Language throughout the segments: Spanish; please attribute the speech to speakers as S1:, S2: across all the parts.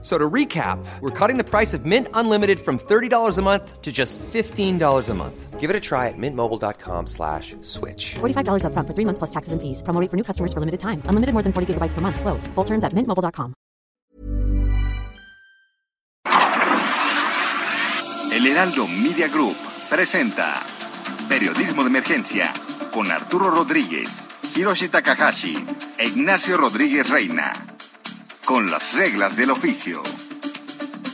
S1: So to recap, we're cutting the price of Mint Unlimited from $30 a month to just $15 a month.
S2: Give it a try at mintmobile.com slash switch.
S3: $45 up front for three months plus taxes and fees. Promo rate for new customers for limited time. Unlimited more than 40 gigabytes per month. Slows. Full terms at mintmobile.com.
S4: El Heraldo Media Group presenta Periodismo de Emergencia con Arturo Rodríguez, Hiroshi Takahashi e Ignacio Rodríguez Reina. Con las reglas del oficio.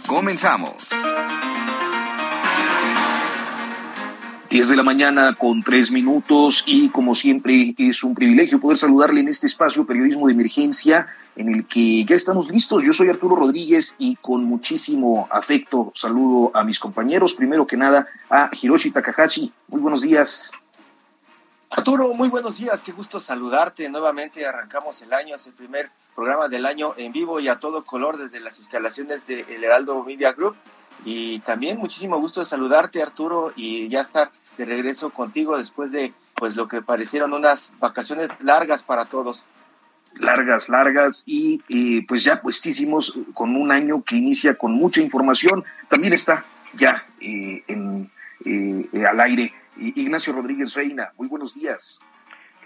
S4: Comenzamos.
S5: 10 de la mañana con tres minutos y como siempre es un privilegio poder saludarle en este espacio Periodismo de Emergencia en el que ya estamos listos. Yo soy Arturo Rodríguez y con muchísimo afecto saludo a mis compañeros. Primero que nada a Hiroshi Takahashi. Muy buenos días.
S6: Arturo, muy buenos días. Qué gusto saludarte. Nuevamente arrancamos el año, es el primer programa del año en vivo y a todo color desde las instalaciones de El Heraldo Media Group. Y también muchísimo gusto de saludarte, Arturo, y ya estar de regreso contigo después de pues lo que parecieron unas vacaciones largas para todos.
S5: Largas, largas y pues ya puestísimos con un año que inicia con mucha información. También está ya eh, en, eh, al aire Ignacio Rodríguez Reina. Muy buenos días.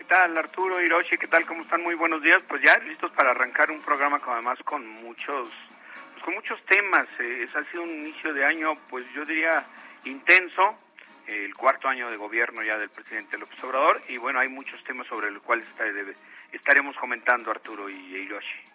S7: ¿Qué tal Arturo, Hiroshi? ¿Qué tal? ¿Cómo están? Muy buenos días. Pues ya listos para arrancar un programa con además con muchos, pues con muchos temas. es, ha sido un inicio de año, pues yo diría intenso, el cuarto año de gobierno ya del presidente López Obrador y bueno, hay muchos temas sobre los cuales estaremos comentando Arturo y Hiroshi.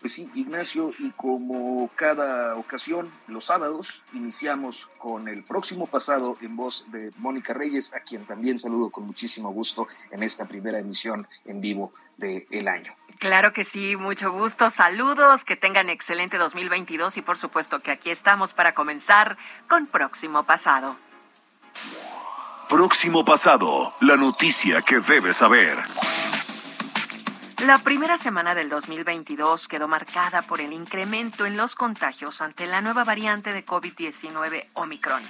S5: Pues sí, Ignacio, y como cada ocasión, los sábados iniciamos con el próximo pasado en voz de Mónica Reyes, a quien también saludo con muchísimo gusto en esta primera emisión en vivo del el año.
S8: Claro que sí, mucho gusto. Saludos, que tengan excelente 2022 y por supuesto que aquí estamos para comenzar con Próximo Pasado.
S4: Próximo pasado, la noticia que debes saber.
S8: La primera semana del 2022 quedó marcada por el incremento en los contagios ante la nueva variante de COVID-19 Omicron,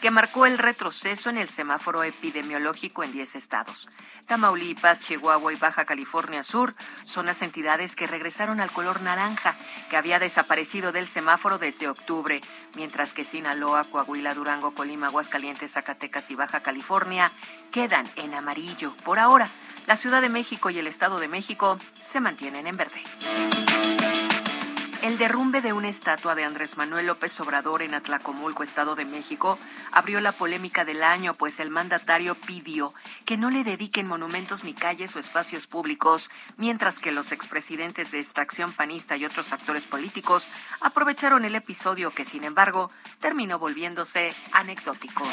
S8: que marcó el retroceso en el semáforo epidemiológico en 10 estados. Tamaulipas, Chihuahua y Baja California Sur son las entidades que regresaron al color naranja, que había desaparecido del semáforo desde octubre, mientras que Sinaloa, Coahuila, Durango, Colima, Aguascalientes, Zacatecas y Baja California quedan en amarillo por ahora. La Ciudad de México y el Estado de México se mantienen en verde. El derrumbe de una estatua de Andrés Manuel López Obrador en Atlacomulco, Estado de México, abrió la polémica del año, pues el mandatario pidió que no le dediquen monumentos ni calles o espacios públicos, mientras que los expresidentes de extracción panista y otros actores políticos aprovecharon el episodio que, sin embargo, terminó volviéndose anecdótico.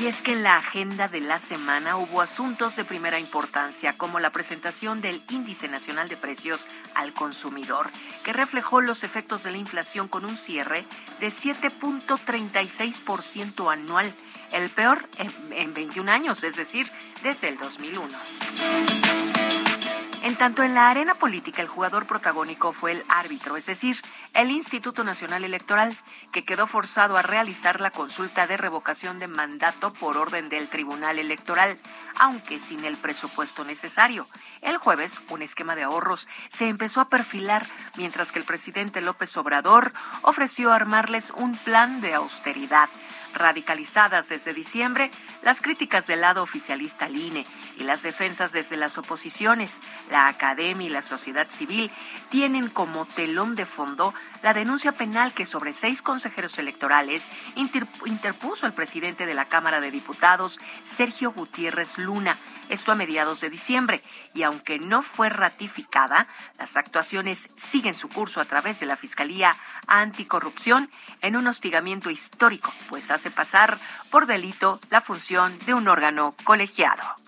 S8: Y es que en la agenda de la semana hubo asuntos de primera importancia, como la presentación del Índice Nacional de Precios al Consumidor, que reflejó los efectos de la inflación con un cierre de 7.36% anual, el peor en, en 21 años, es decir, desde el 2001. En tanto, en la arena política el jugador protagónico fue el árbitro, es decir, el Instituto Nacional Electoral, que quedó forzado a realizar la consulta de revocación de mandato por orden del Tribunal Electoral, aunque sin el presupuesto necesario. El jueves, un esquema de ahorros se empezó a perfilar, mientras que el presidente López Obrador ofreció armarles un plan de austeridad radicalizadas desde diciembre, las críticas del lado oficialista al INE y las defensas desde las oposiciones, la academia y la sociedad civil tienen como telón de fondo la denuncia penal que sobre seis consejeros electorales interpuso el presidente de la Cámara de Diputados, Sergio Gutiérrez Luna, esto a mediados de diciembre, y aunque no fue ratificada, las actuaciones siguen su curso a través de la Fiscalía Anticorrupción en un hostigamiento histórico, pues hace pasar por delito la función de un órgano colegiado.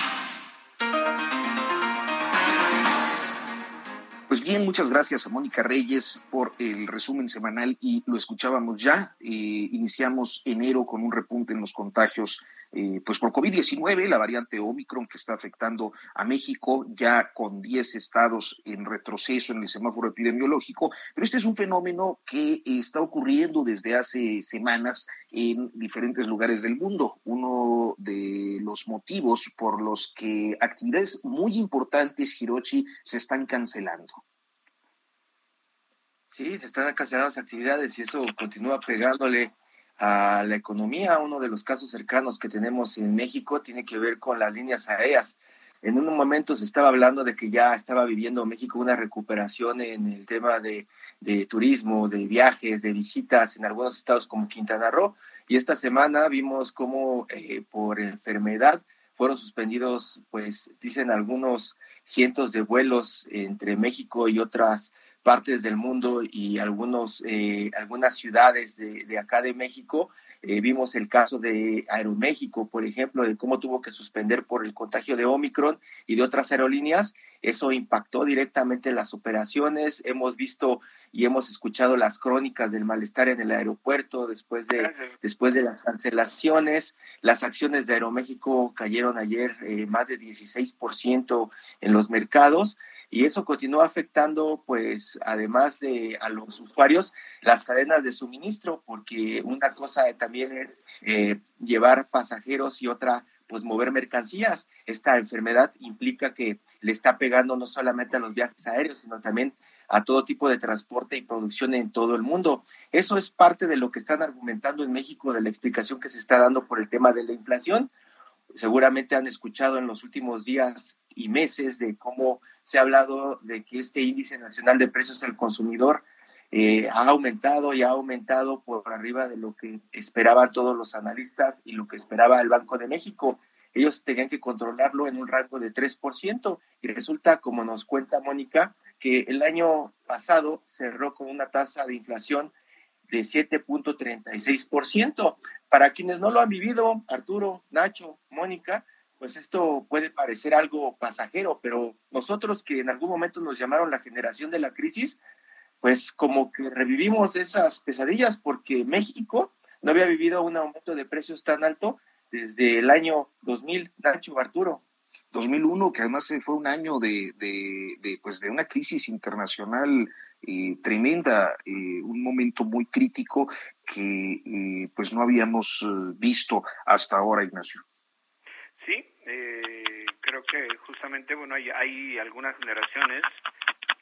S5: Bien, muchas gracias a Mónica Reyes por el resumen semanal y lo escuchábamos ya. Eh, iniciamos enero con un repunte en los contagios eh, pues por COVID-19, la variante Omicron que está afectando a México, ya con 10 estados en retroceso en el semáforo epidemiológico, pero este es un fenómeno que está ocurriendo desde hace semanas en diferentes lugares del mundo. Uno de los motivos por los que actividades muy importantes, Hirochi, se están cancelando.
S6: Sí, se están cancelando las actividades y eso continúa pegándole a la economía. Uno de los casos cercanos que tenemos en México tiene que ver con las líneas aéreas. En un momento se estaba hablando de que ya estaba viviendo México una recuperación en el tema de, turismo, de viajes, de visitas en algunos estados como Quintana Roo. Y esta semana vimos cómo eh, por enfermedad fueron suspendidos, pues dicen algunos cientos de vuelos entre México y otras partes del mundo y algunos, eh, algunas ciudades de, de, acá de México. Eh, vimos el caso de Aeroméxico, por ejemplo, de cómo tuvo que suspender por el contagio de Omicron y de otras aerolíneas. Eso impactó directamente las operaciones. Hemos visto y hemos escuchado las crónicas del malestar en el aeropuerto después de, después de las cancelaciones. Las acciones de Aeroméxico cayeron ayer eh, más de 16% en los mercados y eso continúa afectando, pues, además de a los usuarios, las cadenas de suministro, porque una cosa también es eh, llevar pasajeros y otra, pues, mover mercancías. Esta enfermedad implica que le está pegando no solamente a los viajes aéreos, sino también a todo tipo de transporte y producción en todo el mundo. Eso es parte de lo que están argumentando en México, de la explicación que se está dando por el tema de la inflación. Seguramente han escuchado en los últimos días y meses de cómo se ha hablado de que este índice nacional de precios al consumidor eh, ha aumentado y ha aumentado por arriba de lo que esperaban todos los analistas y lo que esperaba el Banco de México. Ellos tenían que controlarlo en un rango de 3% y resulta, como nos cuenta Mónica, que el año pasado cerró con una tasa de inflación de 7.36%. Para quienes no lo han vivido, Arturo, Nacho, Mónica, pues esto puede parecer algo pasajero, pero nosotros que en algún momento nos llamaron la generación de la crisis, pues como que revivimos esas pesadillas porque México no había vivido un aumento de precios tan alto desde el año 2000, Nacho Arturo.
S5: 2001, que además fue un año de, de, pues de una crisis internacional eh, tremenda, eh, un momento muy crítico que eh, pues no habíamos visto hasta ahora, Ignacio.
S7: Eh, creo que justamente, bueno, hay, hay algunas generaciones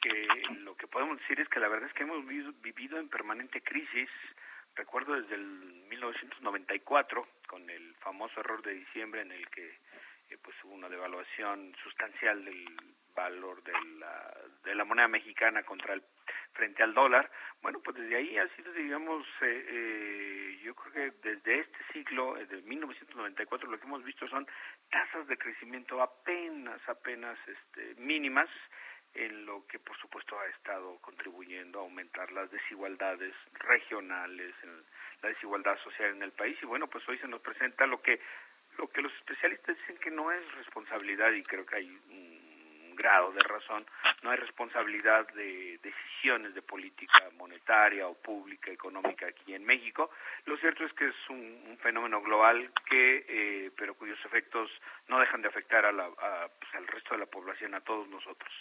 S7: que lo que podemos decir es que la verdad es que hemos vivido en permanente crisis. Recuerdo desde el 1994, con el famoso error de diciembre en el que eh, pues hubo una devaluación sustancial del valor de la, de la moneda mexicana contra el frente al dólar. Bueno, pues desde ahí ha sido, digamos, eh, eh, yo creo que desde este desde eh, 1994, lo que hemos visto son tasas de crecimiento apenas, apenas este, mínimas, en lo que por supuesto ha estado contribuyendo a aumentar las desigualdades regionales, la desigualdad social en el país. Y bueno, pues hoy se nos presenta lo que lo que los especialistas dicen que no es responsabilidad y creo que hay grado de razón, no hay responsabilidad de decisiones de política monetaria o pública, económica aquí en México. Lo cierto es que es un, fenómeno global que, eh, pero cuyos efectos no dejan de afectar a la, pues, al resto de la población, a todos nosotros.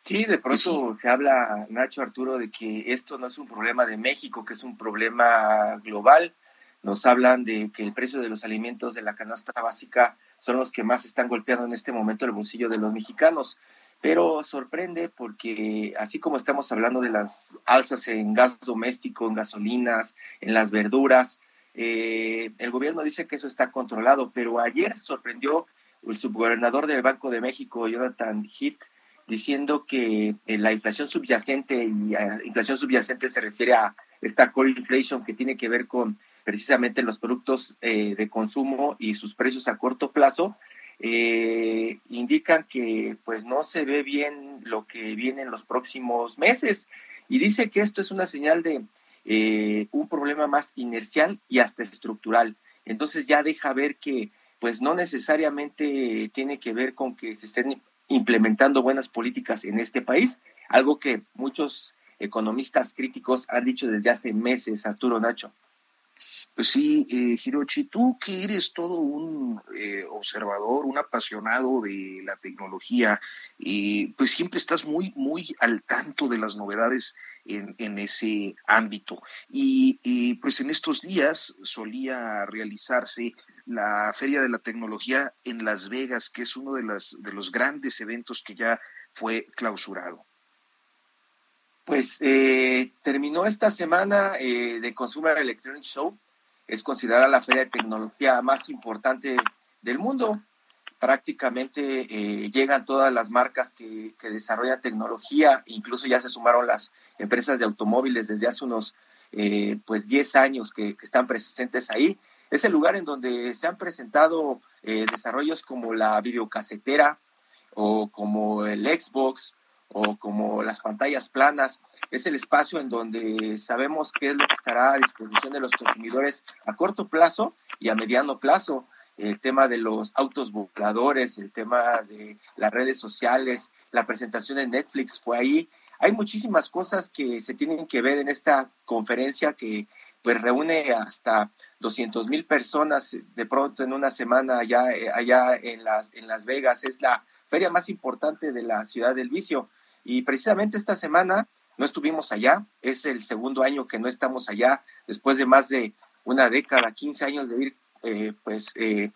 S6: Sí, de pronto se habla, Nacho Arturo, de que esto no es un problema de México, que es un problema global. Nos hablan de que el precio de los alimentos de la canasta básica son los que más están golpeando en este momento el bolsillo de los mexicanos. Pero sorprende porque así como estamos hablando de las alzas en gas doméstico, en gasolinas, en las verduras, eh, el gobierno dice que eso está controlado, pero ayer sorprendió el subgobernador del Banco de México, Jonathan Heath, diciendo que eh, la inflación subyacente, y inflación subyacente se refiere a esta core inflation que tiene que ver con precisamente los productos eh, de consumo y sus precios a corto plazo, eh, indican que pues no se ve bien lo que viene en los próximos meses y dice que esto es una señal de eh, un problema más inercial y hasta estructural. Entonces ya deja ver que pues no necesariamente tiene que ver con que se estén implementando buenas políticas en este país, algo que muchos economistas críticos han dicho desde hace meses, Arturo Nacho.
S5: Pues sí, eh, Hirochi, tú que eres todo un eh, observador, un apasionado de la tecnología, eh, pues siempre estás muy, muy al tanto de las novedades en, ese ámbito. Y pues en estos días solía realizarse la Feria de la Tecnología en Las Vegas, que es uno de, las, de los grandes eventos que ya fue clausurado.
S6: Pues eh, terminó esta semana eh, de Consumer Electronics Show. Es considerada la feria de tecnología más importante del mundo. Prácticamente eh, llegan todas las marcas que, desarrollan tecnología, incluso ya se sumaron las empresas de automóviles desde hace unos pues 10 años que, que, están presentes ahí. Es el lugar en donde se han presentado desarrollos como la videocasetera o como el Xbox o como las pantallas planas. Es el espacio en donde sabemos qué es lo que estará a disposición de los consumidores a corto plazo y a mediano plazo. El tema de los autos voladores, el tema de las redes sociales, la presentación de Netflix fue ahí. Hay muchísimas cosas que se tienen que ver en esta conferencia que pues reúne hasta 200 mil personas de pronto en una semana allá, allá en, las, en Las Vegas. Es la feria más importante de la ciudad del vicio. Y precisamente esta semana no estuvimos allá, es el segundo año que no estamos allá, después de más de una década, 15 años de ir, eh, pues, eh,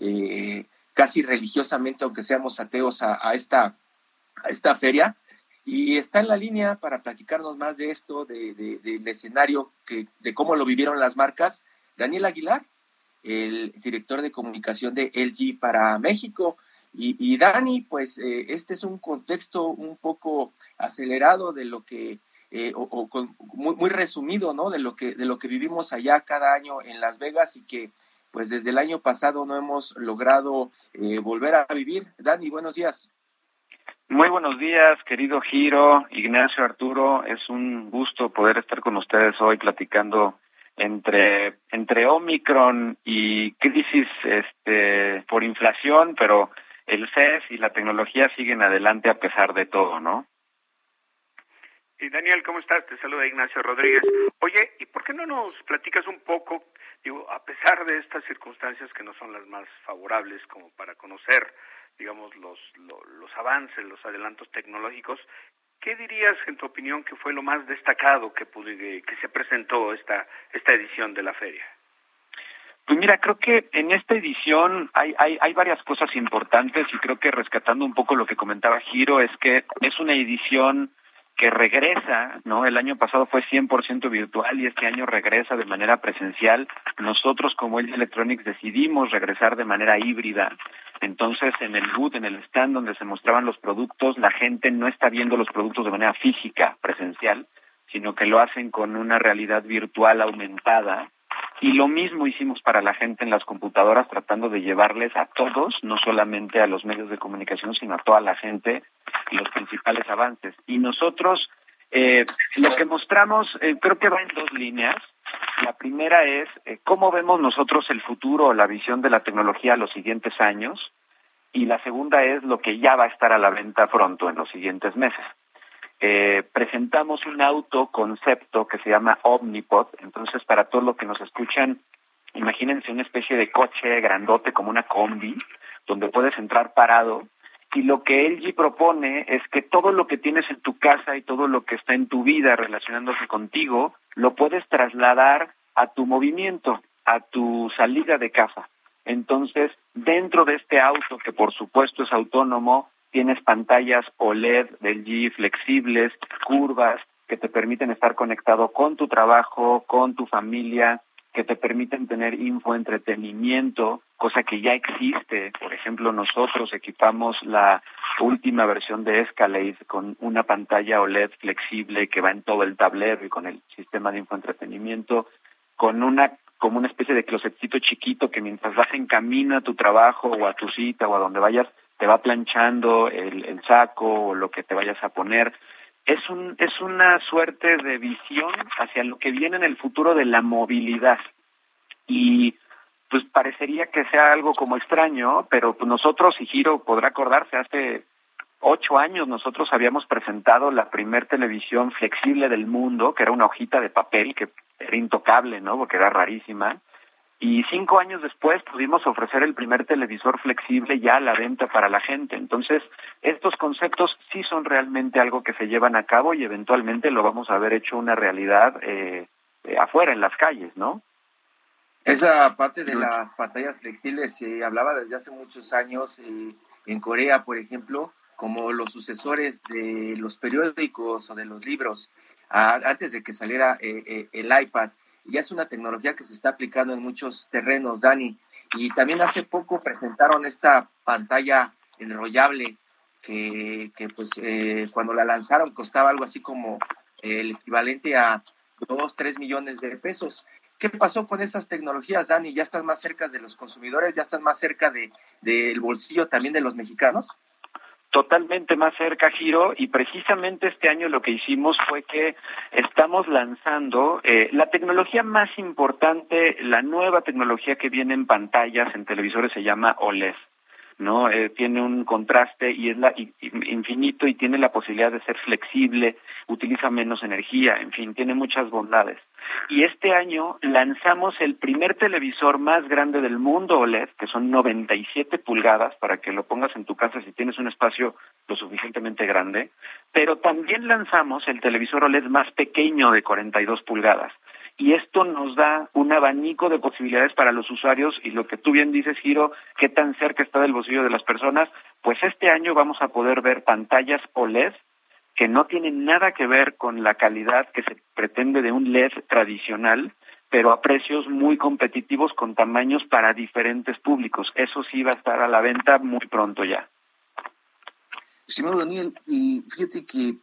S6: eh, casi religiosamente, aunque seamos ateos, a, esta, a esta feria. Y está en la línea para platicarnos más de esto, de, del escenario, que, de cómo lo vivieron las marcas, Daniel Aguilar, el director de comunicación de LG para México. Y, Dani, pues eh, este es un contexto un poco acelerado de lo que, eh, o, muy, resumido, ¿no? De lo que de lo que vivimos allá cada año en Las Vegas y que, pues desde el año pasado no hemos logrado eh, volver a vivir. Dani, buenos días.
S9: Muy buenos días, querido Giro, Ignacio Arturo. Es un gusto poder estar con ustedes hoy platicando entre entre Omicron y crisis este por inflación, pero el CES y la tecnología siguen adelante a pesar de todo, ¿no?
S7: Y Daniel, ¿cómo estás? Te saluda Ignacio Rodríguez. Oye, ¿y por qué no nos platicas un poco, digo, a pesar de estas circunstancias que no son las más favorables como para conocer, digamos, los, los, avances, los adelantos tecnológicos, ¿qué dirías, en tu opinión, que fue lo más destacado que, que se presentó esta, esta edición de la feria?
S9: Pues mira, creo que en esta edición hay, hay, hay varias cosas importantes y creo que rescatando un poco lo que comentaba Giro es que es una edición que regresa, ¿no? El año pasado fue 100% virtual y este año regresa de manera presencial. Nosotros como LG Electronics decidimos regresar de manera híbrida. Entonces, en el boot, en el stand donde se mostraban los productos, la gente no está viendo los productos de manera física, presencial, sino que lo hacen con una realidad virtual aumentada y lo mismo hicimos para la gente en las computadoras, tratando de llevarles a todos, no solamente a los medios de comunicación, sino a toda la gente, los principales avances. Y nosotros, eh, lo que mostramos, eh, creo que va en dos líneas. La primera es eh, cómo vemos nosotros el futuro o la visión de la tecnología a los siguientes años. Y la segunda es lo que ya va a estar a la venta pronto en los siguientes meses eh, presentamos un auto concepto que se llama Omnipod. Entonces, para todos los que nos escuchan, imagínense una especie de coche grandote como una combi, donde puedes entrar parado. Y lo que LG propone es que todo lo que tienes en tu casa y todo lo que está en tu vida relacionándose contigo, lo puedes trasladar a tu movimiento, a tu salida de casa. Entonces, dentro de este auto, que por supuesto es autónomo, tienes pantallas OLED del G flexibles, curvas, que te permiten estar conectado con tu trabajo, con tu familia, que te permiten tener infoentretenimiento, cosa que ya existe. Por ejemplo, nosotros equipamos la última versión de Escalade con una pantalla OLED flexible que va en todo el tablero y con el sistema de infoentretenimiento, con una como una especie de closetcito chiquito que mientras vas en camino a tu trabajo o a tu cita o a donde vayas, te va planchando el, el saco o lo que te vayas a poner. Es, un, es una suerte de visión hacia lo que viene en el futuro de la movilidad. Y pues parecería que sea algo como extraño, pero nosotros, y Giro podrá acordarse, hace ocho años nosotros habíamos presentado la primer televisión flexible del mundo, que era una hojita de papel que era intocable, ¿no? Porque era rarísima. Y cinco años después pudimos ofrecer el primer televisor flexible ya a la venta para la gente. Entonces, estos conceptos sí son realmente algo que se llevan a cabo y eventualmente lo vamos a ver hecho una realidad eh, eh afuera, en las calles, ¿no?
S6: Esa parte de las pantallas flexibles se hablaba desde hace muchos años. Eh, en Corea, por ejemplo, como los sucesores de los periódicos o de los libros, antes de que saliera eh, eh, el iPad. Ya es una tecnología que se está aplicando en muchos terrenos, Dani. Y también hace poco presentaron esta pantalla enrollable que, que pues eh, cuando la lanzaron costaba algo así como el equivalente a 2, 3 millones de pesos. ¿Qué pasó con esas tecnologías, Dani? ¿Ya están más cerca de los consumidores? ¿Ya están más cerca de, del bolsillo también de los mexicanos?
S9: Totalmente más cerca, Giro, y precisamente este año lo que hicimos fue que estamos lanzando eh, la tecnología más importante, la nueva tecnología que viene en pantallas, en televisores, se llama OLED. ¿no? Eh, tiene un contraste y es la, infinito y tiene la posibilidad de ser flexible, utiliza menos energía, en fin, tiene muchas bondades. Y este año lanzamos el primer televisor más grande del mundo OLED, que son 97 pulgadas, para que lo pongas en tu casa si tienes un espacio lo suficientemente grande, pero también lanzamos el televisor OLED más pequeño de 42 pulgadas. Y esto nos da un abanico de posibilidades para los usuarios y lo que tú bien dices, Giro, qué tan cerca está del bolsillo de las personas, pues este año vamos a poder ver pantallas OLED que no tienen nada que ver con la calidad que se pretende de un LED tradicional, pero a precios muy competitivos con tamaños para diferentes públicos. Eso sí va a estar a la venta muy pronto ya.
S5: Estimado Daniel, y fíjate que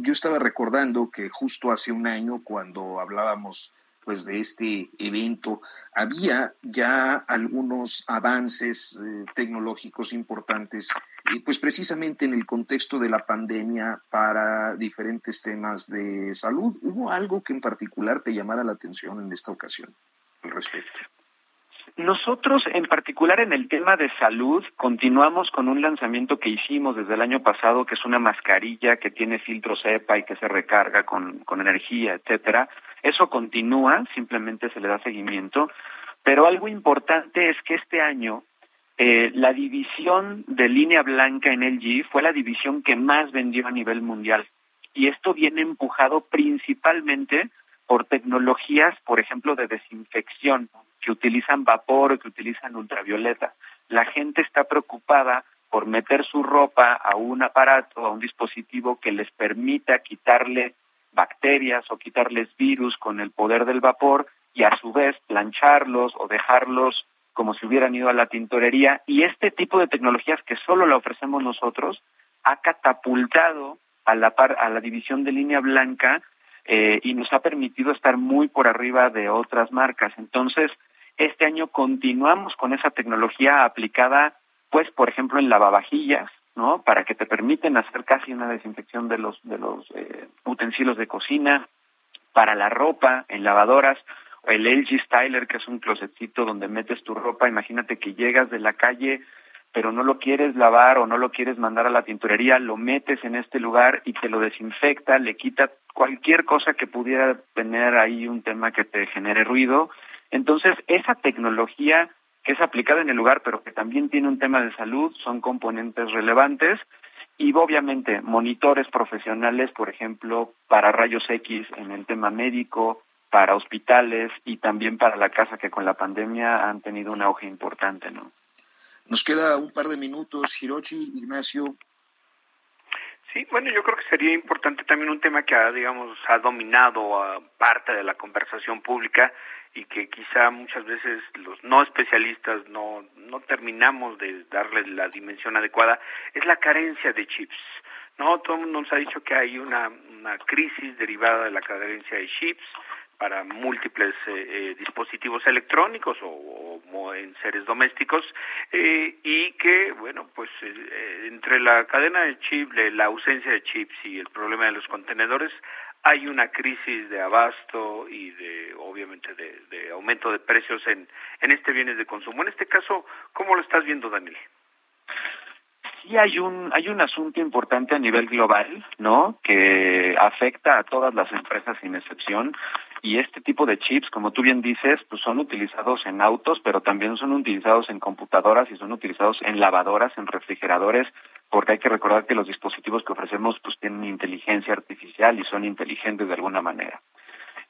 S5: yo estaba recordando que justo hace un año, cuando hablábamos pues de este evento, había ya algunos avances eh, tecnológicos importantes, pues precisamente en el contexto de la pandemia para diferentes temas de salud. ¿Hubo algo que en particular te llamara la atención en esta ocasión al respecto?
S9: Nosotros, en particular en el tema de salud, continuamos con un lanzamiento que hicimos desde el año pasado, que es una mascarilla que tiene filtro cepa y que se recarga con, con energía, etcétera. Eso continúa, simplemente se le da seguimiento. Pero algo importante es que este año eh, la división de línea blanca en LG fue la división que más vendió a nivel mundial. Y esto viene empujado principalmente por tecnologías, por ejemplo, de desinfección que utilizan vapor o que utilizan ultravioleta. La gente está preocupada por meter su ropa a un aparato, a un dispositivo que les permita quitarle bacterias o quitarles virus con el poder del vapor y a su vez plancharlos o dejarlos como si hubieran ido a la tintorería. Y este tipo de tecnologías que solo la ofrecemos nosotros ha catapultado a la, a la división de línea blanca eh, y nos ha permitido estar muy por arriba de otras marcas. Entonces, este año continuamos con esa tecnología aplicada, pues, por ejemplo, en lavavajillas, ¿no? Para que te permiten hacer casi una desinfección de los de los eh, utensilios de cocina, para la ropa, en lavadoras, el LG Styler, que es un closetcito donde metes tu ropa. Imagínate que llegas de la calle, pero no lo quieres lavar o no lo quieres mandar a la tintorería, lo metes en este lugar y te lo desinfecta, le quita cualquier cosa que pudiera tener ahí un tema que te genere ruido entonces, esa tecnología que es aplicada en el lugar, pero que también tiene un tema de salud, son componentes relevantes. Y obviamente monitores profesionales, por ejemplo, para rayos X en el tema médico, para hospitales y también para la casa que con la pandemia han tenido un auge importante, ¿no?
S5: Nos queda un par de minutos, Hirochi, Ignacio.
S7: Sí, bueno, yo creo que sería importante también un tema que ha, digamos, ha dominado a parte de la conversación pública y que quizá muchas veces los no especialistas no, no terminamos de darle la dimensión adecuada, es la carencia de chips. No, todo el mundo nos ha dicho que hay una, una crisis derivada de la carencia de chips, para múltiples dispositivos electrónicos o, en seres domésticos y que bueno pues entre la cadena de chip la ausencia de chips y el problema de los contenedores hay una crisis de abasto y de obviamente de, aumento de precios en, en este bienes de consumo. En este caso, ¿cómo lo estás viendo, Daniel?
S9: Sí hay un hay un asunto importante a nivel global, ¿no? Que afecta a todas las empresas sin excepción y este tipo de chips, como tú bien dices, pues son utilizados en autos, pero también son utilizados en computadoras y son utilizados en lavadoras, en refrigeradores, porque hay que recordar que los dispositivos que ofrecemos pues tienen inteligencia artificial y son inteligentes de alguna manera.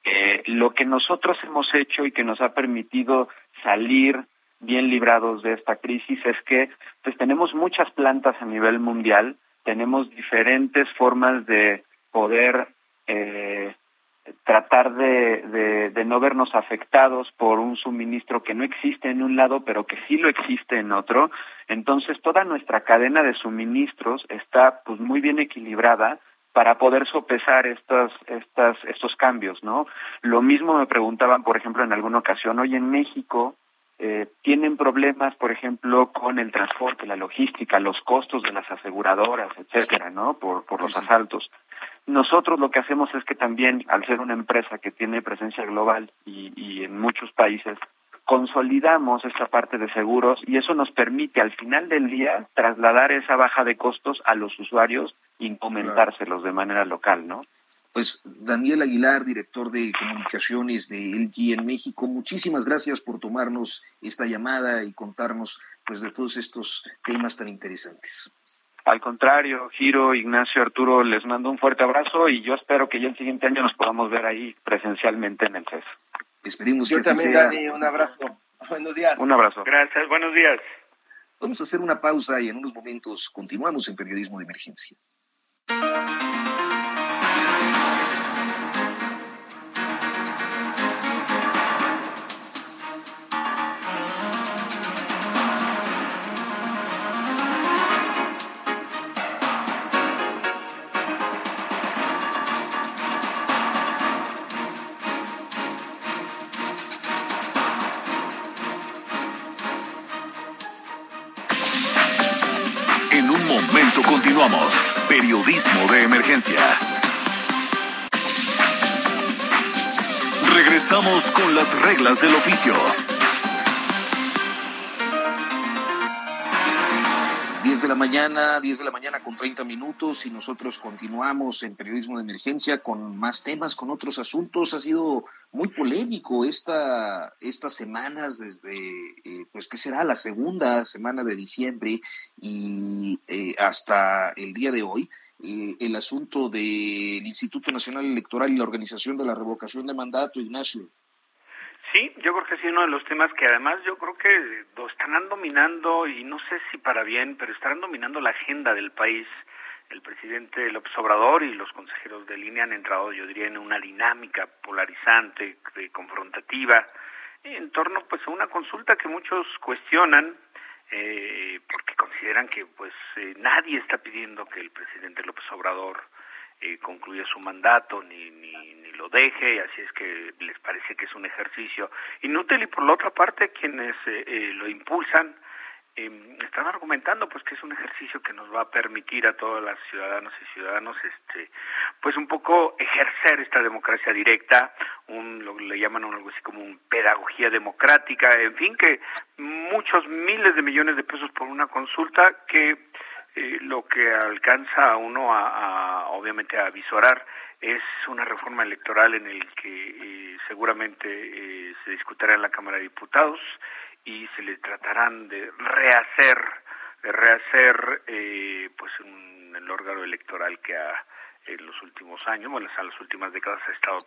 S9: Eh, lo que nosotros hemos hecho y que nos ha permitido salir bien librados de esta crisis es que pues tenemos muchas plantas a nivel mundial, tenemos diferentes formas de poder eh, tratar de, de, no vernos afectados por un suministro que no existe en un lado, pero que sí lo existe en otro. Entonces, toda nuestra cadena de suministros está pues muy bien equilibrada para poder sopesar estas, estas, estos cambios, ¿no? Lo mismo me preguntaban, por ejemplo, en alguna ocasión, hoy en México eh, tienen problemas, por ejemplo, con el transporte, la logística, los costos de las aseguradoras, etcétera, ¿no? Por, por los asaltos. Nosotros lo que hacemos es que también, al ser una empresa que tiene presencia global y, y en muchos países, consolidamos esta parte de seguros y eso nos permite al final del día trasladar esa baja de costos a los usuarios y aumentárselos de manera local, ¿no?
S5: Pues Daniel Aguilar, director de comunicaciones de LG en México, muchísimas gracias por tomarnos esta llamada y contarnos pues de todos estos temas tan interesantes.
S9: Al contrario, Giro, Ignacio, Arturo, les mando un fuerte abrazo y yo espero que ya el siguiente año nos podamos ver ahí presencialmente en el CES.
S5: Esperemos
S6: yo
S5: que
S6: también,
S5: sea.
S6: Dani, un abrazo. Buenos días.
S9: Un abrazo.
S7: Gracias, buenos días.
S5: Vamos a hacer una pausa y en unos momentos continuamos en
S4: Periodismo de Emergencia. Regresamos con las reglas del oficio.
S5: 10 de la mañana, 10 de la mañana con 30 minutos y nosotros continuamos en periodismo de emergencia con más temas, con otros asuntos. Ha sido muy polémico esta, estas semanas desde, eh, pues, ¿qué será? La segunda semana de diciembre y eh, hasta el día de hoy. Eh, el asunto del Instituto Nacional Electoral y la organización de la revocación de mandato, Ignacio.
S7: Sí, yo creo que sí, uno de los temas que además yo creo que lo estarán dominando, y no sé si para bien, pero estarán dominando la agenda del país. El presidente López Obrador y los consejeros de línea han entrado, yo diría, en una dinámica polarizante, confrontativa, en torno pues a una consulta que muchos cuestionan, eh, porque consideran que pues eh, nadie está pidiendo que el presidente López Obrador eh, concluya su mandato ni, ni, ni lo deje, así es que les parece que es un ejercicio inútil. Y por la otra parte quienes eh, eh, lo impulsan eh, están argumentando pues que es un ejercicio que nos va a permitir a todas las ciudadanos y ciudadanos este pues un poco ejercer esta democracia directa un lo le llaman algo así como un pedagogía democrática en fin que muchos miles de millones de pesos por una consulta que eh, lo que alcanza a uno a, a, obviamente a visorar es una reforma electoral en el que eh, seguramente eh, se discutirá en la Cámara de Diputados y se le tratarán de rehacer de rehacer eh, pues un, el órgano electoral que ha en los últimos años bueno en las últimas décadas ha estado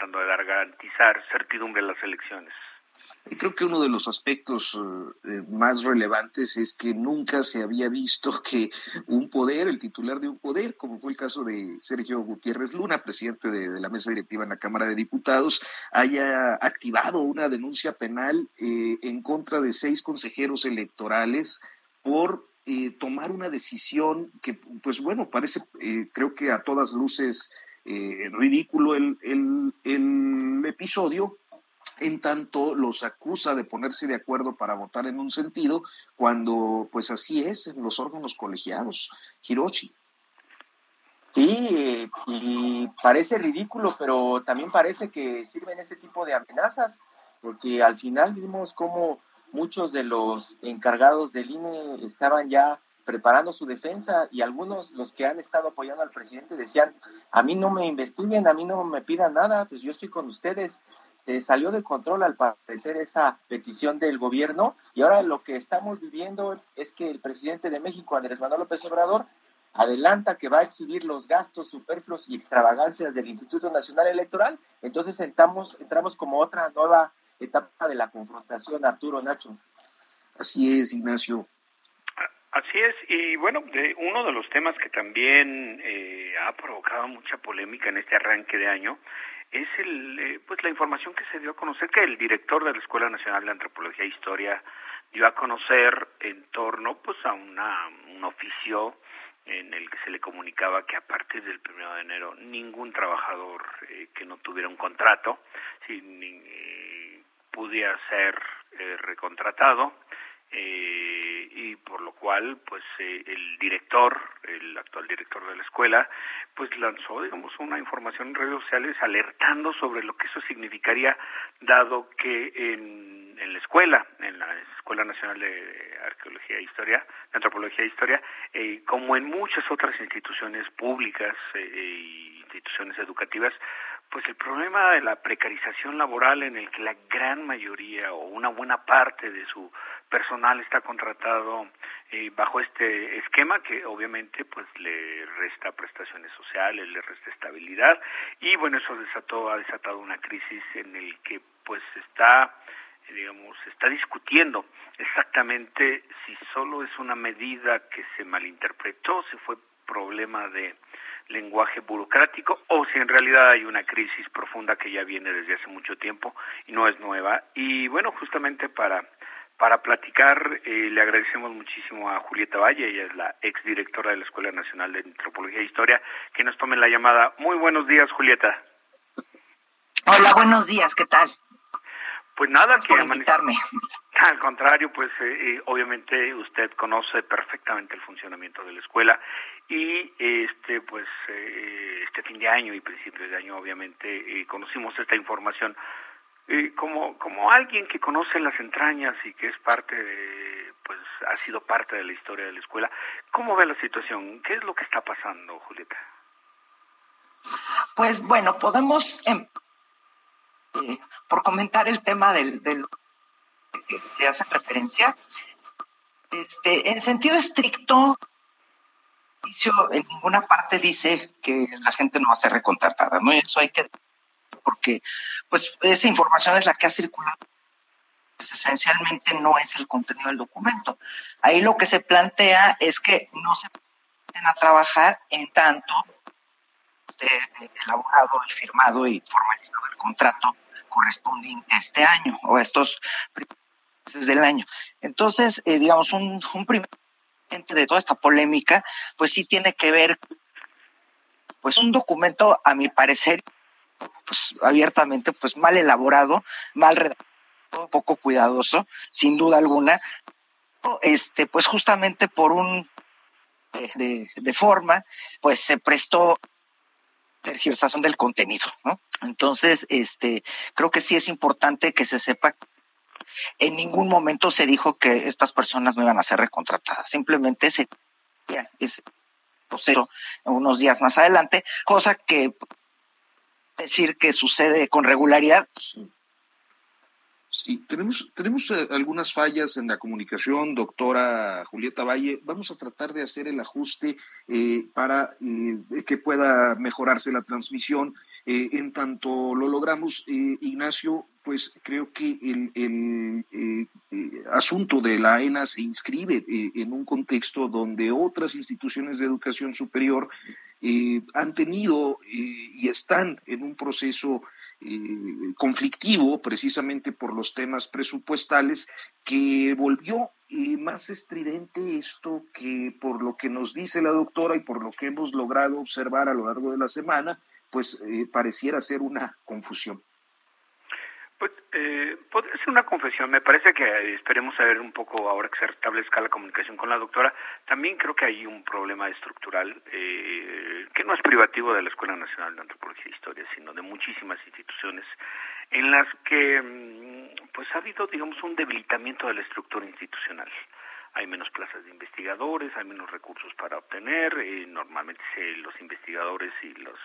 S7: Tratando de dar garantizar certidumbre en las elecciones.
S5: Creo que uno de los aspectos eh, más relevantes es que nunca se había visto que un poder, el titular de un poder, como fue el caso de Sergio Gutiérrez Luna, presidente de, la mesa directiva en la Cámara de Diputados, haya activado una denuncia penal eh, en contra de seis consejeros electorales por eh, tomar una decisión que, pues bueno, parece, eh, creo que a todas luces eh, ridículo el, el, episodio, en tanto los acusa de ponerse de acuerdo para votar en un sentido, cuando pues así es en los órganos colegiados. Hiroshi.
S6: Sí, y parece ridículo, pero también parece que sirven ese tipo de amenazas, porque al final vimos cómo muchos de los encargados del INE estaban ya preparando su defensa y algunos, los que han estado apoyando al presidente, decían, a mí no me investiguen, a mí no me pidan nada, pues yo estoy con ustedes eh, salió de control al parecer esa petición del gobierno y ahora lo que estamos viviendo es que el presidente de México, Andrés Manuel López Obrador, adelanta que va a exhibir los gastos superfluos y extravagancias del Instituto Nacional Electoral. Entonces entramos, entramos como otra nueva etapa de la confrontación, Arturo Nacho.
S5: Así es, Ignacio.
S7: Así es, y bueno, de, uno de los temas que también eh, ha provocado mucha polémica en este arranque de año es el, eh, pues la información que se dio a conocer que el director de la Escuela Nacional de Antropología e Historia dio a conocer en torno pues a una, un oficio en el que se le comunicaba que a partir del primero de enero ningún trabajador eh, que no tuviera un contrato si, ni, eh, pudiera ser eh, recontratado eh, y por lo cual pues eh, el director el actual director de la escuela pues lanzó digamos una información en redes sociales alertando sobre lo que eso significaría dado que en, en la escuela en la escuela nacional de arqueología e historia de antropología e historia eh, como en muchas otras instituciones públicas e instituciones educativas pues el problema de la precarización laboral en el que la gran mayoría o una buena parte de su personal está contratado eh, bajo este esquema que obviamente pues le resta prestaciones sociales, le resta estabilidad y bueno eso desató ha desatado una crisis en el que pues está digamos está discutiendo exactamente si solo es una medida que se malinterpretó, si fue problema de lenguaje burocrático o si en realidad hay una crisis profunda que ya viene desde hace mucho tiempo y no es nueva. Y bueno, justamente para para platicar, eh, le agradecemos muchísimo a Julieta Valle, ella es la exdirectora de la Escuela Nacional de Antropología e Historia, que nos tome la llamada. Muy buenos días, Julieta.
S10: Hola, buenos días, ¿qué tal?
S7: Pues nada,
S10: Gracias
S7: que
S10: invitarme.
S7: Al contrario, pues eh, eh, obviamente usted conoce perfectamente el funcionamiento de la escuela y este pues eh, este fin de año y principios de año obviamente eh, conocimos esta información. Eh, como como alguien que conoce las entrañas y que es parte de pues ha sido parte de la historia de la escuela cómo ve la situación qué es lo que está pasando Julieta
S10: Pues bueno, podemos, em, por comentar el tema del, del que le hacen referencia, este, en sentido estricto, en ninguna parte dice que la gente no va a ser recontratada, ¿no? Eso hay que porque pues esa información es la que ha circulado pues, esencialmente no es el contenido del documento. Ahí lo que se plantea es que no se a trabajar en tanto esté elaborado y firmado y formalizado el contrato correspondiente a este año o a estos meses del año. Entonces, eh, digamos, un, un primer de toda esta polémica, pues sí tiene que ver, pues un documento, a mi parecer, pues abiertamente, pues mal elaborado, mal redactado, poco cuidadoso, sin duda alguna, este, pues justamente por un de, de forma, pues se prestó tergiversación del contenido, ¿no? Entonces, este, creo que sí es importante que se sepa en ningún momento se dijo que estas personas no iban a ser recontratadas, simplemente se es proceso unos días más adelante, cosa que decir que sucede con regularidad.
S5: Sí, tenemos, tenemos eh, algunas fallas en la comunicación, doctora Julieta Valle. Vamos a tratar de hacer el ajuste eh, para eh, que pueda mejorarse la transmisión. en tanto lo logramos, Ignacio, pues creo que el, el asunto de la ENA se inscribe en un contexto donde otras instituciones de educación superior han tenido y están en un proceso eh, conflictivo precisamente por los temas presupuestales que volvió más estridente esto que por lo que nos dice la doctora y por lo que hemos logrado observar a lo largo de la semana, pues eh, pareciera ser una confusión.
S7: Pues eh, podría ser una confesión. Me parece que esperemos saber un poco ahora que se restablezca la comunicación con la doctora. También creo que hay un problema estructural eh, que no es privativo de la Escuela Nacional de Antropología e Historia, sino de muchísimas instituciones en las que mm, pues ha habido, digamos, un debilitamiento de la estructura institucional hay menos plazas de investigadores, hay menos recursos para obtener, y normalmente los investigadores y los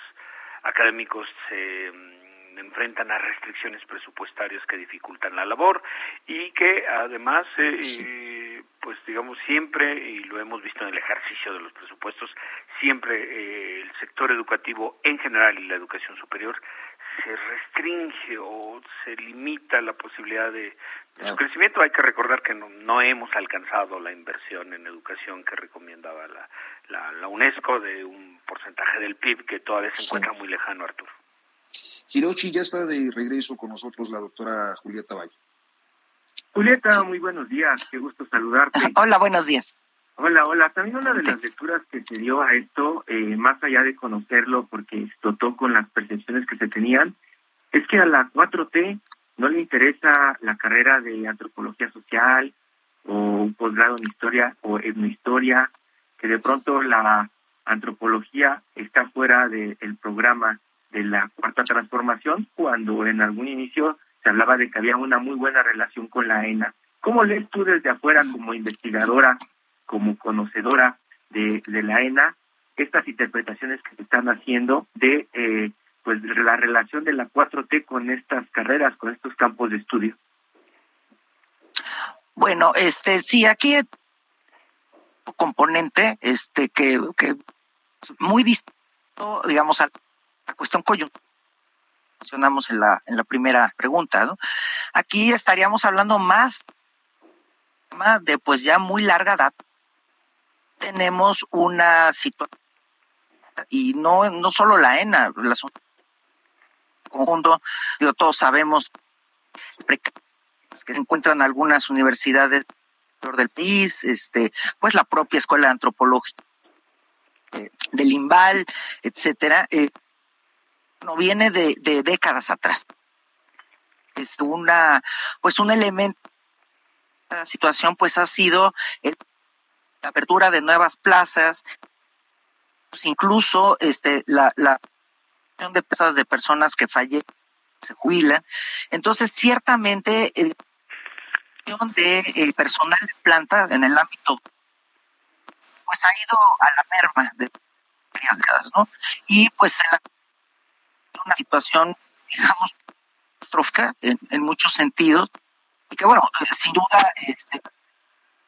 S7: académicos se mm, enfrentan a restricciones presupuestarias que dificultan la labor y que además, eh, pues digamos, siempre, y lo hemos visto en el ejercicio de los presupuestos, siempre eh, el sector educativo en general y la educación superior se restringe o se limita la posibilidad de, su crecimiento. Hay que recordar que no, hemos alcanzado la inversión en educación que recomendaba la, la, UNESCO de un porcentaje del PIB que todavía se encuentra muy lejano, Arturo.
S5: Hirochi, ya está de regreso con nosotros la doctora Julieta Valle.
S11: Julieta, muy buenos días, qué gusto saludarte.
S10: Hola, buenos días.
S11: Hola, hola. También una de las lecturas que se dio a esto, eh, más allá de conocerlo, porque explotó con las percepciones que se tenían, es que a la 4T no le interesa la carrera de antropología social o un posgrado en historia o etnohistoria, que de pronto la antropología está fuera del programa de la cuarta transformación cuando en algún inicio se hablaba de que había una muy buena relación con la ENA. ¿Cómo lees tú desde afuera como investigadora, como conocedora de, la ENA, estas interpretaciones que se están haciendo de eh, pues la relación de la 4T con estas carreras, con estos campos de estudio?
S10: Bueno, este sí, aquí componente este que, que muy distinto, digamos, al la cuestión coyuntural mencionamos en la, en la primera pregunta, ¿no? Aquí estaríamos hablando más, de pues ya muy larga data. Tenemos una situación y no, no solo la ENA, la conjunto, digo, todos sabemos que se encuentran algunas universidades del país, este, pues la propia escuela de antropología eh, del IMBAL, etcétera, eh, no viene de, décadas atrás. Es una, pues un elemento la situación pues ha sido la apertura de nuevas plazas, pues incluso este la, la de plazas de personas que fallecen, se jubilan. Entonces, ciertamente, el de eh, personal de planta en el ámbito pues ha ido a la merma de varias décadas, ¿no? Y pues la una situación, digamos, catastrófica en, muchos sentidos, y que, bueno, eh, sin duda, este,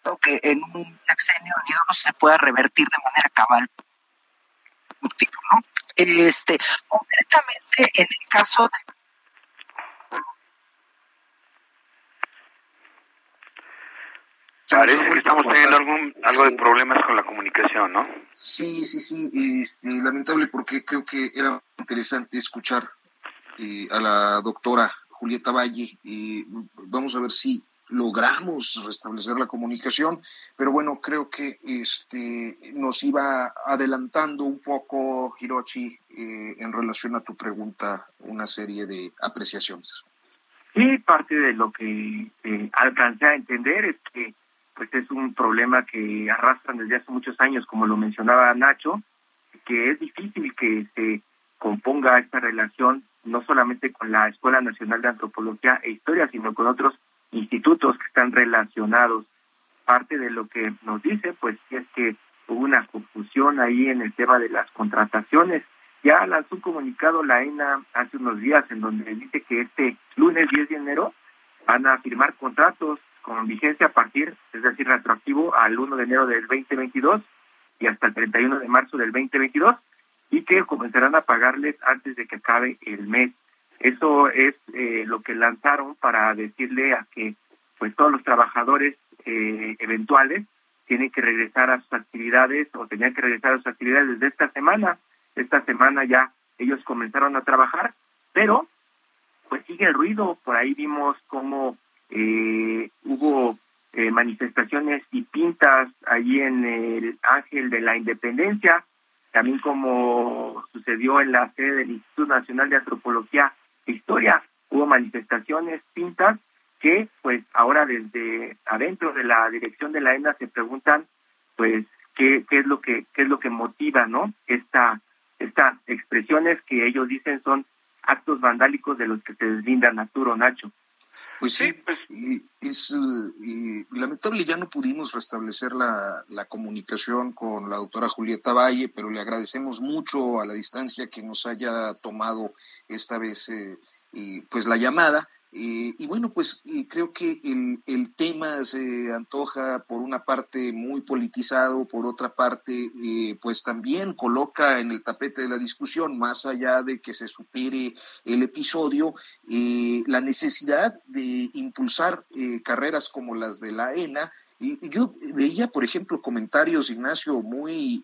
S10: creo que en un sexenio unido se pueda revertir de manera cabal. ¿no? Este, concretamente, en el caso de
S7: Parece que estamos teniendo algún, algo de problemas con la comunicación, ¿no?
S5: Sí, sí, sí, este, lamentable porque creo que era interesante escuchar eh, a la doctora Julieta Valle. y vamos a ver si logramos restablecer la comunicación, pero bueno, creo que este nos iba adelantando un poco, Hirochi, eh, en relación a tu pregunta, una serie de apreciaciones.
S11: Sí, parte de lo que eh, alcancé a entender es que pues es un problema que arrastran desde hace muchos años, como lo mencionaba Nacho, que es difícil que se componga esta relación no solamente con la Escuela Nacional de Antropología e Historia, sino con otros institutos que están relacionados. Parte de lo que nos dice, pues, es que hubo una confusión ahí en el tema de las contrataciones. Ya lanzó un comunicado la ENA hace unos días en donde dice que este lunes 10 de enero van a firmar contratos con vigencia a partir, es decir, retroactivo al 1 de enero del 2022 y hasta el 31 de marzo del 2022 y que comenzarán a pagarles antes de que acabe el mes. Eso es eh, lo que lanzaron para decirle a que pues todos los trabajadores eh, eventuales tienen que regresar a sus actividades o tenían que regresar a sus actividades desde esta semana. Esta semana ya ellos comenzaron a trabajar, pero pues sigue el ruido. Por ahí vimos cómo eh, hubo eh, manifestaciones y pintas allí en el Ángel de la Independencia, también como sucedió en la sede del Instituto Nacional de Antropología e Historia, hubo manifestaciones, pintas, que pues ahora desde adentro de la dirección de la ENA se preguntan pues qué, qué es lo que qué es lo que motiva no esta estas expresiones que ellos dicen son actos vandálicos de los que se deslindan Arturo Nacho
S5: pues sí, pues. es lamentable ya no pudimos restablecer la, la, comunicación con la doctora Julieta Valle, pero le agradecemos mucho a la distancia que nos haya tomado esta vez eh, pues la llamada eh, y bueno, pues creo que el, el, tema se antoja por una parte muy politizado, por otra parte eh, pues también coloca en el tapete de la discusión, más allá de que se supere el episodio, eh, la necesidad de impulsar carreras como las de la ENA, yo veía, por ejemplo, comentarios, Ignacio, muy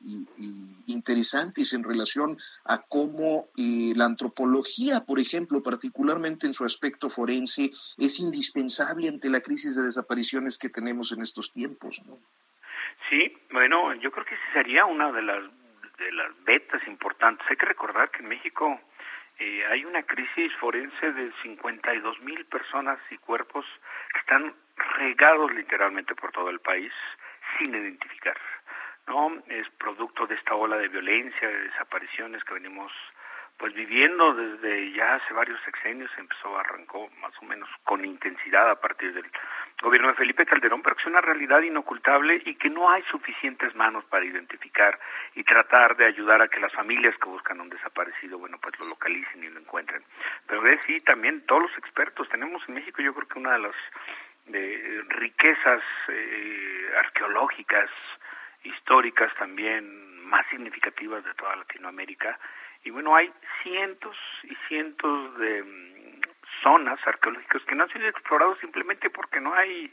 S5: interesantes en relación a cómo eh, la antropología, por ejemplo, particularmente en su aspecto forense, es indispensable ante la crisis de desapariciones que tenemos en estos tiempos. ¿no?
S7: Sí, bueno, yo creo que sería una de las, de las betas importantes. Hay que recordar que en México eh, hay una crisis forense de 52 mil personas y cuerpos que están regados literalmente por todo el país sin identificar. ¿no? Es producto de esta ola de violencia, de desapariciones que venimos pues viviendo desde ya hace varios sexenios, empezó, arrancó más o menos con intensidad a partir del gobierno de Felipe Calderón, pero que es una realidad inocultable y que no hay suficientes manos para identificar y tratar de ayudar a que las familias que buscan un desaparecido, bueno, pues lo localicen y lo encuentren. Pero es sí, también todos los expertos, tenemos en México yo creo que una de las de riquezas eh, arqueológicas, históricas también más significativas de toda Latinoamérica. Y bueno, hay cientos y cientos de mm, zonas arqueológicas que no han sido explorados simplemente porque no hay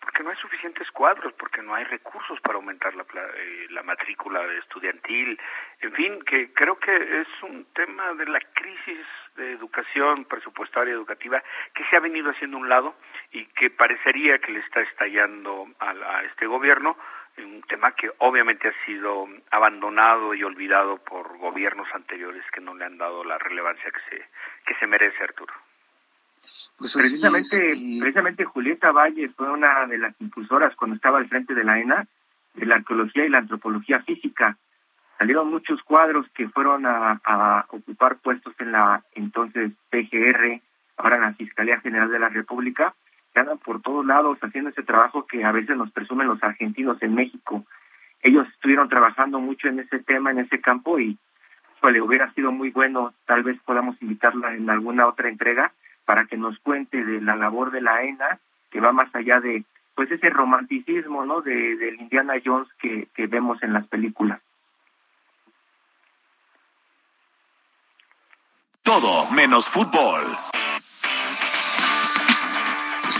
S7: porque no hay suficientes cuadros, porque no hay recursos para aumentar la, eh, la matrícula estudiantil, en fin, que creo que es un tema de la crisis de educación presupuestaria educativa que se ha venido haciendo un lado y que parecería que le está estallando a, a este gobierno, un tema que obviamente ha sido abandonado y olvidado por gobiernos anteriores que no le han dado la relevancia que se que se merece Arturo.
S11: Pues precisamente, precisamente Julieta Valle fue una de las impulsoras cuando estaba al frente de la ENA de la arqueología y la antropología física. Salieron muchos cuadros que fueron a, a ocupar puestos en la entonces PGR, ahora en la Fiscalía General de la República, por todos lados haciendo ese trabajo que a veces nos presumen los argentinos en México. Ellos estuvieron trabajando mucho en ese tema, en ese campo, y le hubiera sido muy bueno, tal vez podamos invitarla en alguna otra entrega, para que nos cuente de la labor de la ENA, que va más allá de pues ese romanticismo ¿no? de, del Indiana Jones que vemos en las películas.
S4: Todo menos fútbol.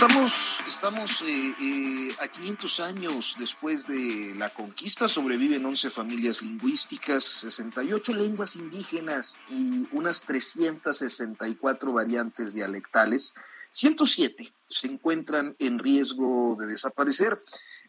S5: Estamos, estamos eh, eh, a 500 años después de la conquista, sobreviven 11 familias lingüísticas, 68 lenguas indígenas y unas 364 variantes dialectales. 107 se encuentran en riesgo de desaparecer.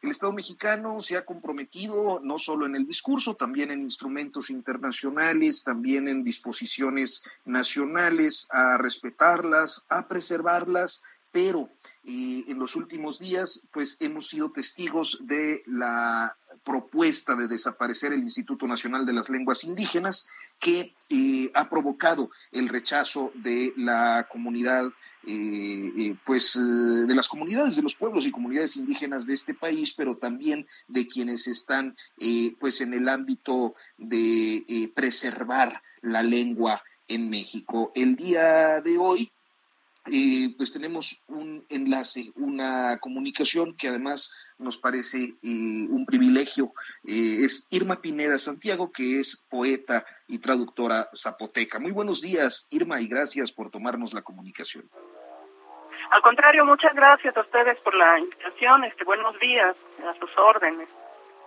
S5: El Estado mexicano se ha comprometido no solo en el discurso, también en instrumentos internacionales, también en disposiciones nacionales, a respetarlas, a preservarlas, pero en los últimos días, pues hemos sido testigos de la propuesta de desaparecer el Instituto Nacional de las Lenguas Indígenas, que eh, ha provocado el rechazo de la comunidad, eh, eh, pues de las comunidades, de los pueblos y comunidades indígenas de este país, pero también de quienes están, pues en el ámbito de preservar la lengua en México. El día de hoy, eh, pues tenemos un enlace, una comunicación que además nos parece eh, un privilegio. Eh, es Irma Pineda Santiago, que es poeta y traductora zapoteca. Muy buenos días, Irma, y gracias por tomarnos la comunicación.
S12: Al contrario, muchas gracias a ustedes por la invitación. Este, buenos días, a sus órdenes.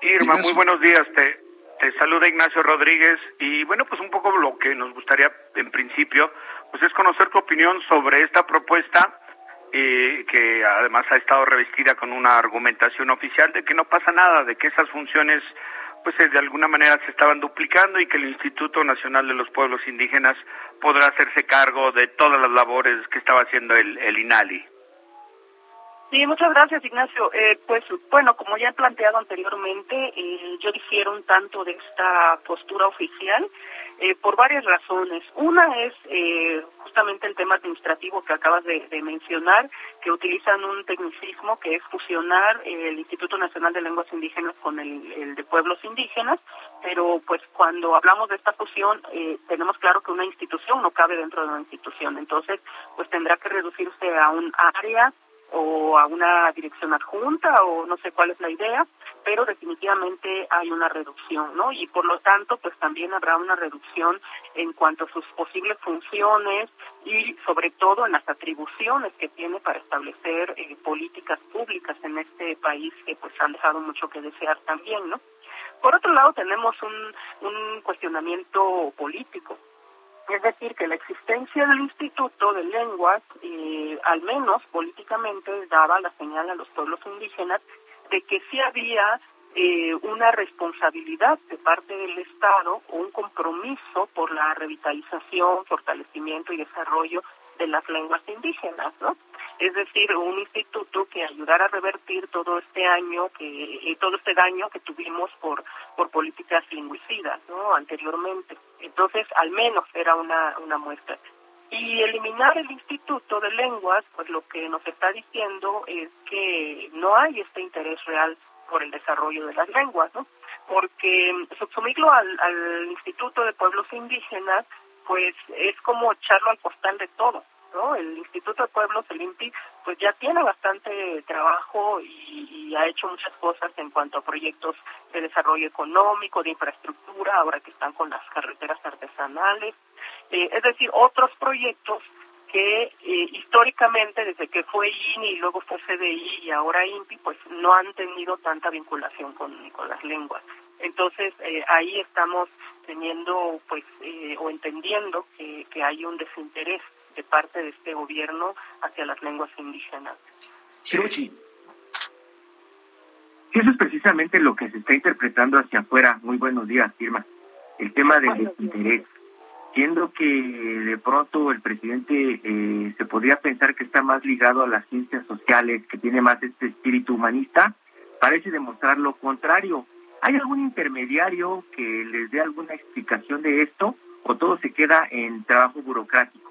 S7: Irma, muy buenos días. Te, te saluda Ignacio Rodríguez y bueno, pues un poco lo que nos gustaría en principio pues es conocer tu opinión sobre esta propuesta eh, que además ha estado revestida con una argumentación oficial de que no pasa nada, de que esas funciones pues de alguna manera se estaban duplicando y que el Instituto Nacional de los Pueblos Indígenas podrá hacerse cargo de todas las labores que estaba haciendo el, el INALI.
S12: Sí, muchas gracias, Ignacio. Eh, pues bueno, como ya he planteado anteriormente, eh, yo difiero un tanto de esta postura oficial eh, por varias razones. Una es eh, justamente el tema administrativo que acabas de, mencionar, que utilizan un tecnicismo que es fusionar el Instituto Nacional de Lenguas Indígenas con el, de Pueblos Indígenas, pero pues cuando hablamos de esta fusión eh, tenemos claro que una institución no cabe dentro de una institución, entonces pues tendrá que reducirse a un área o a una dirección adjunta o no sé cuál es la idea, pero definitivamente hay una reducción, ¿no? Y por lo tanto, pues también habrá una reducción en cuanto a sus posibles funciones y sobre todo en las atribuciones que tiene para establecer eh, políticas públicas en este país que pues han dejado mucho que desear también, ¿no? Por otro lado, tenemos un, un cuestionamiento político. Es decir, que la existencia del Instituto de Lenguas, eh, al menos políticamente, daba la señal a los pueblos indígenas de que sí había eh, una responsabilidad de parte del Estado o un compromiso por la revitalización, fortalecimiento y desarrollo de las lenguas indígenas, ¿no? Es decir, un instituto que ayudara a revertir todo este año que eh, todo este daño que tuvimos por por políticas lingüicidas, ¿no? Anteriormente. Entonces, al menos era una una muestra. Y eliminar el Instituto de Lenguas, pues lo que nos está diciendo es que no hay este interés real por el desarrollo de las lenguas, ¿no? Porque subsumirlo al, al Instituto de Pueblos Indígenas pues es como echarlo al costal de todo, ¿no? El Instituto de Pueblos, el INPI, pues ya tiene bastante trabajo y, y, ha hecho muchas cosas en cuanto a proyectos de desarrollo económico, de infraestructura, ahora que están con las carreteras artesanales, eh, es decir, otros proyectos que eh, históricamente, desde que fue INI y luego fue CDI y ahora INPI, pues no han tenido tanta vinculación con, con las lenguas. Entonces, eh, ahí estamos teniendo pues eh, o entendiendo que, que hay un desinterés de parte de este gobierno hacia las lenguas indígenas.
S5: Hiroshi.
S11: eso es precisamente lo que se está interpretando hacia afuera. Muy buenos días, Irma. El tema del desinterés. Siendo que de pronto el presidente eh, se podría pensar que está más ligado a las ciencias sociales, que tiene más este espíritu humanista, parece demostrar lo contrario. ¿Hay algún intermediario que les dé alguna explicación de esto o todo se queda en trabajo burocrático?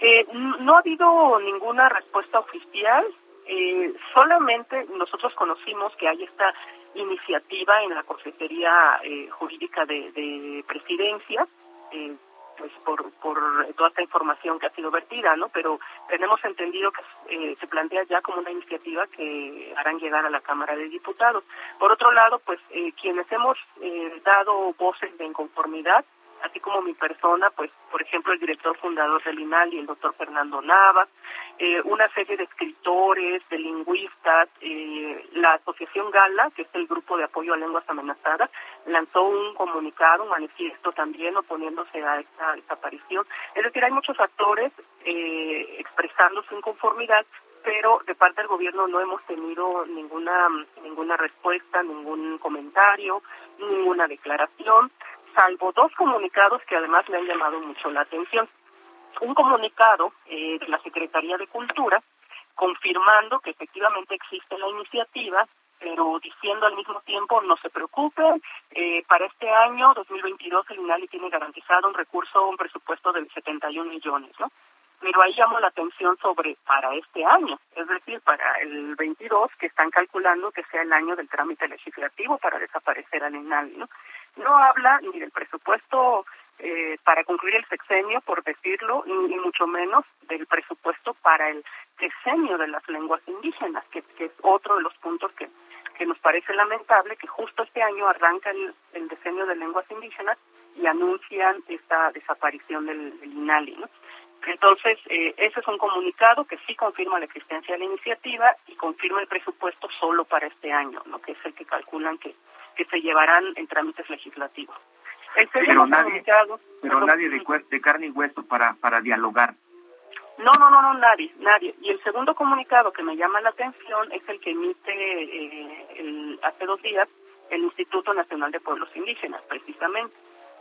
S12: Eh, no ha habido ninguna respuesta oficial, eh, solamente nosotros conocimos que hay esta iniciativa en la Consejería eh, Jurídica de, de Presidencia, eh, pues por, por toda esta información que ha sido vertida, ¿no? Pero tenemos entendido que eh, se plantea ya como una iniciativa que harán llegar a la Cámara de Diputados. Por otro lado, pues eh, quienes hemos dado voces de inconformidad, así como mi persona, pues por ejemplo el director fundador del INAL y el doctor Fernando Nava, eh, una serie de escritores, de lingüistas, eh, la Asociación Gala, que es el grupo de apoyo a lenguas amenazadas, lanzó un comunicado, un manifiesto también oponiéndose a esta desaparición. Es decir, hay muchos actores eh, expresando su inconformidad, pero de parte del gobierno no hemos tenido ninguna ninguna respuesta, ningún comentario, ninguna declaración salvo dos comunicados que además me han llamado mucho la atención. Un comunicado eh, de la Secretaría de Cultura confirmando que efectivamente existe la iniciativa, pero diciendo al mismo tiempo no se preocupen, eh, para este año 2022 el INALI tiene garantizado un recurso, un presupuesto de 71 millones, ¿no? Pero ahí llamo la atención sobre para este año, es decir, para el 22 que están calculando que sea el año del trámite legislativo para desaparecer al INALI, ¿no? no habla ni del presupuesto eh, para concluir el sexenio, por decirlo, y, mucho menos del presupuesto para el diseño de las lenguas indígenas, que, es otro de los puntos que, que nos parece lamentable, que justo este año arranca el, diseño de lenguas indígenas y anuncian esta desaparición del, INALI. Entonces, eh, ese es un comunicado que sí confirma la existencia de la iniciativa y confirma el presupuesto solo para este año, ¿no? que es el que calculan que, que se llevarán en trámites legislativos
S11: pero nadie, pero nadie de, carne y hueso para, para dialogar.
S12: No, no, no, no, nadie, nadie. Y el segundo comunicado que me llama la atención es el que emite eh, el, hace dos días el Instituto Nacional de Pueblos Indígenas, precisamente,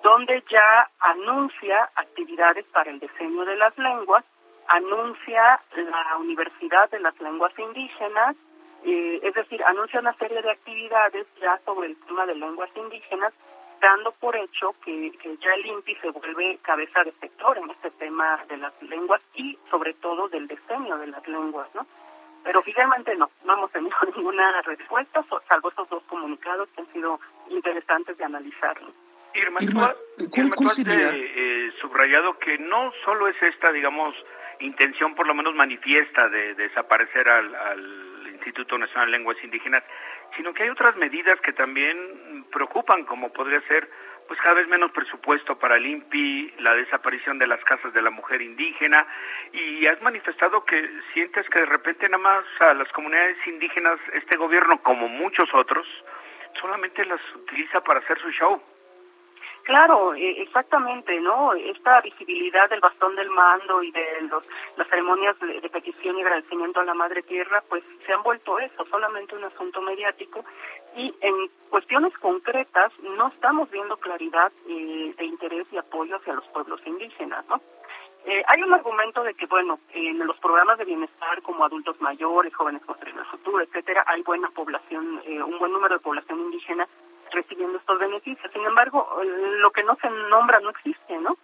S12: donde ya anuncia actividades para el diseño de las lenguas, anuncia la Universidad de las Lenguas Indígenas, eh, es decir, anuncia una serie de actividades ya sobre el tema de lenguas indígenas dando por hecho que, ya el INPI se vuelve cabeza de sector en este tema de las lenguas y sobre todo del diseño de las lenguas, ¿no? Pero finalmente no, no hemos tenido ninguna respuesta, salvo estos dos comunicados que han sido interesantes de analizar.
S7: Irma, tú, has eh, subrayado que no solo es esta, digamos, intención por lo menos manifiesta de, desaparecer al, al Instituto Nacional de Lenguas Indígenas, sino que hay otras medidas que también preocupan, como podría ser pues cada vez menos presupuesto para el INPI, la desaparición de las casas de la mujer indígena, y has manifestado que sientes que de repente nada más a las comunidades indígenas este gobierno, como muchos otros, solamente las utiliza para hacer su show.
S12: Claro, e, exactamente, ¿no? Esta visibilidad del bastón del mando y de los, las ceremonias de, petición y agradecimiento a la Madre Tierra, pues se han vuelto eso, solamente un asunto mediático y en cuestiones concretas no estamos viendo claridad eh, de interés y apoyo hacia los pueblos indígenas, ¿no? Eh, hay un argumento de que, bueno, en los programas de bienestar como adultos mayores, jóvenes construyendo el futuro, etcétera, hay buena población, eh, un buen número de población indígena recibiendo estos beneficios. Sin embargo, lo que no se nombra no existe, ¿no?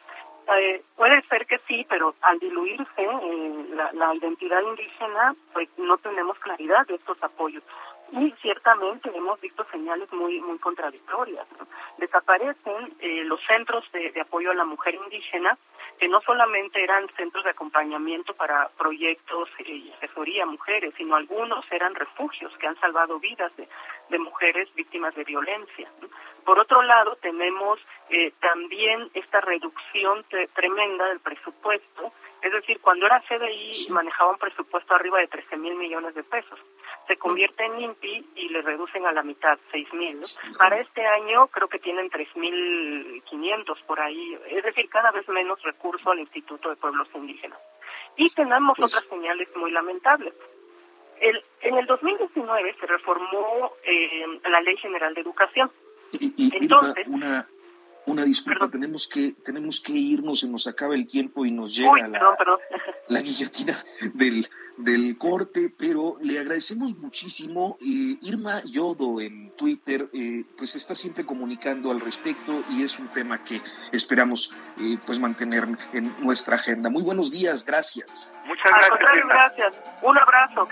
S12: Eh, puede ser que sí, pero al diluirse eh, la, identidad indígena, pues no tenemos claridad de estos apoyos. Y ciertamente hemos visto señales muy muy contradictorias. Desaparecen eh, los centros de, apoyo a la mujer indígena, que no solamente eran centros de acompañamiento para proyectos y asesoría a mujeres, sino algunos eran refugios que han salvado vidas de, de mujeres víctimas de violencia. Por otro lado, tenemos eh, también esta reducción tremenda del presupuesto, es decir, cuando era CDI manejaba un presupuesto arriba de 13 mil millones de pesos se convierte en INPI y le reducen a la mitad, 6 mil. Para este año creo que tienen 3.500 por ahí, es decir, cada vez menos recurso al Instituto de Pueblos Indígenas. Y tenemos pues otras señales muy lamentables. El, en el 2019 se reformó eh, la Ley General de Educación.
S5: Entonces, una, una disculpa, tenemos que tenemos que irnos, se nos acaba el tiempo y nos llega la, la guillotina del, del corte, pero le agradecemos muchísimo. Eh, Irma Yodo en Twitter, eh, pues está siempre comunicando al respecto y es un tema que esperamos eh, pues mantener en nuestra agenda. Muy buenos días, gracias.
S7: Muchas gracias.
S12: gracias. Un abrazo.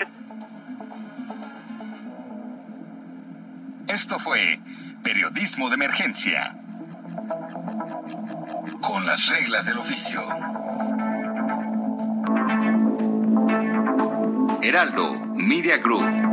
S4: Esto fue Periodismo de Emergencia. Con las reglas del oficio. Heraldo Media Group.